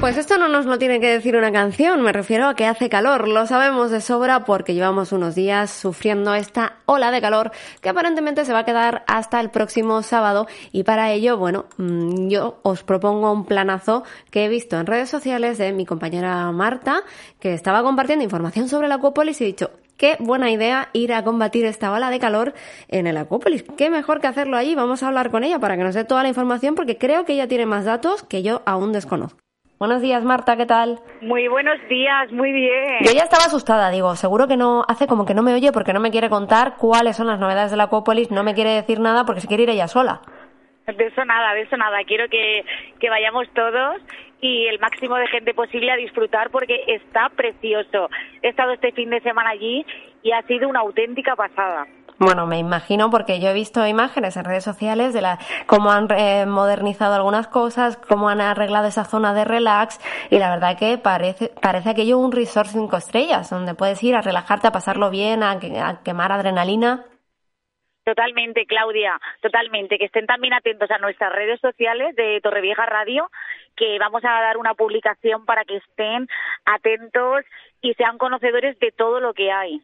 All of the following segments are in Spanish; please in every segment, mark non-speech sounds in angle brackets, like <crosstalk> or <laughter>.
Pues esto no nos lo tiene que decir una canción, me refiero a que hace calor, lo sabemos de sobra porque llevamos unos días sufriendo esta ola de calor que aparentemente se va a quedar hasta el próximo sábado y para ello, bueno, mm, yo os propongo un planazo que he visto en redes sociales de mi compañera Marta que estaba compartiendo información sobre la Acuópolis y he dicho, Qué buena idea ir a combatir esta ola de calor en el Acuópolis. Qué mejor que hacerlo allí. Vamos a hablar con ella para que nos dé toda la información porque creo que ella tiene más datos que yo aún desconozco. Buenos días, Marta, ¿qué tal? Muy buenos días, muy bien. Yo ya estaba asustada, digo, seguro que no hace como que no me oye porque no me quiere contar cuáles son las novedades de la Acuópolis, no me quiere decir nada porque se quiere ir ella sola. De eso nada, de eso nada. Quiero que, que vayamos todos y el máximo de gente posible a disfrutar porque está precioso. He estado este fin de semana allí y ha sido una auténtica pasada. Bueno, me imagino porque yo he visto imágenes en redes sociales de la, cómo han eh, modernizado algunas cosas, cómo han arreglado esa zona de relax y la verdad que parece, parece aquello un resort cinco estrellas donde puedes ir a relajarte, a pasarlo bien, a, a quemar adrenalina. Totalmente, Claudia, totalmente. Que estén también atentos a nuestras redes sociales de Torrevieja Radio, que vamos a dar una publicación para que estén atentos y sean conocedores de todo lo que hay.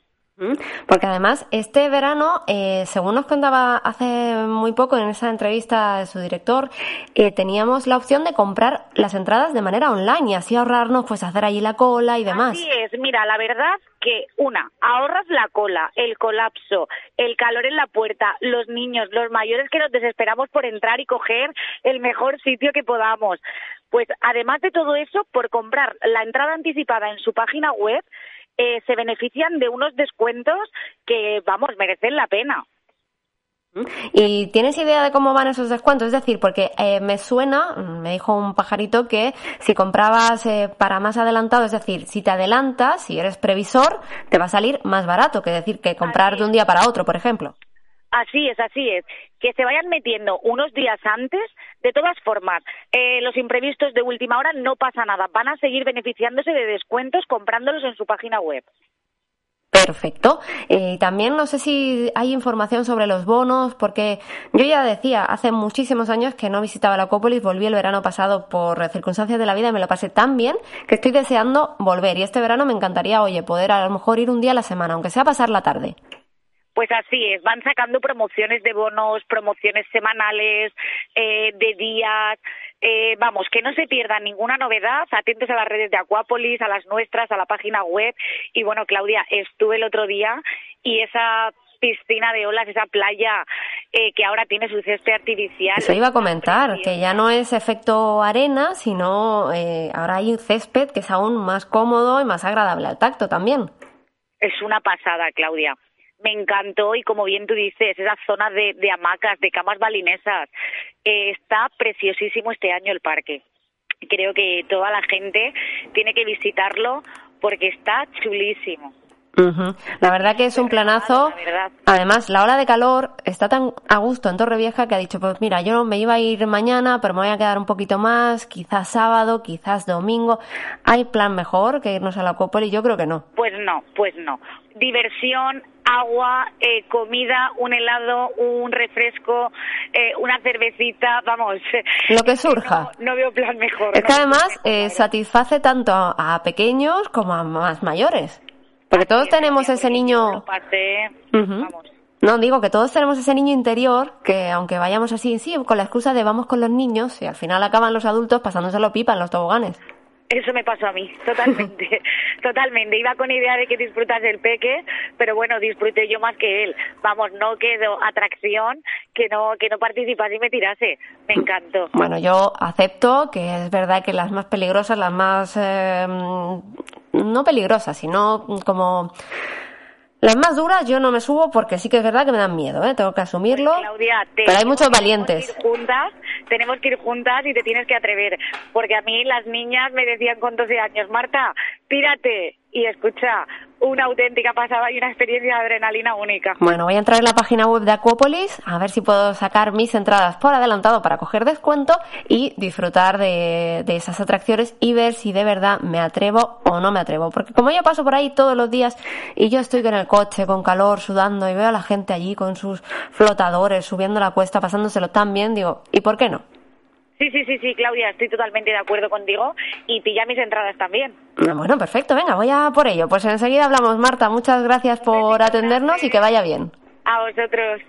Porque además, este verano, eh, según nos contaba hace muy poco en esa entrevista de su director, eh, teníamos la opción de comprar las entradas de manera online y así ahorrarnos, pues hacer allí la cola y demás. Así es, mira, la verdad que una, ahorras la cola, el colapso, el calor en la puerta, los niños, los mayores que nos desesperamos por entrar y coger el mejor sitio que podamos. Pues además de todo eso, por comprar la entrada anticipada en su página web, eh, se benefician de unos descuentos que, vamos, merecen la pena. ¿Y tienes idea de cómo van esos descuentos? Es decir, porque eh, me suena, me dijo un pajarito que si comprabas eh, para más adelantado, es decir, si te adelantas, si eres previsor, te va a salir más barato que decir que comprar de un día para otro, por ejemplo. Así es, así es. Que se vayan metiendo unos días antes. De todas formas, eh, los imprevistos de última hora no pasa nada. Van a seguir beneficiándose de descuentos comprándolos en su página web. Perfecto. Eh, también no sé si hay información sobre los bonos, porque yo ya decía, hace muchísimos años que no visitaba la Acópolis, volví el verano pasado por circunstancias de la vida y me lo pasé tan bien que estoy deseando volver. Y este verano me encantaría, oye, poder a lo mejor ir un día a la semana, aunque sea pasar la tarde. Pues así es, van sacando promociones de bonos, promociones semanales, eh, de días, eh, vamos, que no se pierdan ninguna novedad, atentos a las redes de Acuápolis, a las nuestras, a la página web. Y bueno, Claudia, estuve el otro día y esa piscina de olas, esa playa eh, que ahora tiene su césped artificial. Eso iba a comentar, que ya no es efecto arena, sino ahora hay un césped que es aún más cómodo y más agradable al tacto también. Es una pasada, Claudia me encantó y como bien tú dices, esa zona de, de hamacas, de camas balinesas, eh, está preciosísimo este año el parque. Creo que toda la gente tiene que visitarlo porque está chulísimo. La verdad que es un planazo. Además, la ola de calor está tan a gusto en Torrevieja que ha dicho, pues mira, yo me iba a ir mañana, pero me voy a quedar un poquito más, quizás sábado, quizás domingo. ¿Hay plan mejor que irnos a la y Yo creo que no. Pues no, pues no. Diversión, agua, eh, comida, un helado, un refresco, eh, una cervecita, vamos. Lo que <laughs> surja. No, veo plan mejor. Es que además eh, satisface tanto a pequeños como a más mayores. Porque todos tenemos ese niño... No, digo que todos tenemos ese niño interior que aunque vayamos así, sí, con la excusa de vamos con los niños y al final acaban los adultos pasándoselo pipa en los toboganes. Eso me pasó a mí, totalmente, <laughs> totalmente. Iba con idea de que disfrutas del peque, pero bueno, disfruté yo más que él. Vamos, no quedó atracción que no que no participase y me tirase. Me encantó. Bueno, yo acepto que es verdad que las más peligrosas, las más eh, no peligrosas, sino como Las más duras yo no me subo porque sí que es verdad que me dan miedo, ¿eh? tengo que asumirlo. Pues, Claudia, pero hay muchos valientes. que ir juntas, tenemos que ir juntas y te tienes que atrever. Porque a mí las niñas me decían con 12 años, Marta, tírate. Y escucha, una auténtica pasada y una experiencia de adrenalina única. Bueno, voy a entrar en la página web de Acuópolis a ver si puedo sacar mis entradas por adelantado para coger descuento y disfrutar de, de esas atracciones y ver si de verdad me atrevo o no me atrevo. Porque como yo paso por ahí todos los días y yo estoy con el coche, con calor, sudando y veo a la gente allí con sus flotadores, subiendo la cuesta, pasándoselo tan bien, digo, ¿y por qué no? Sí, sí, sí, sí, Claudia, estoy totalmente de acuerdo contigo y pilla mis entradas también. Ah, Bueno, perfecto, venga, voy a por ello. Pues enseguida hablamos, Marta. Muchas gracias por atendernos y que vaya bien. A vosotros.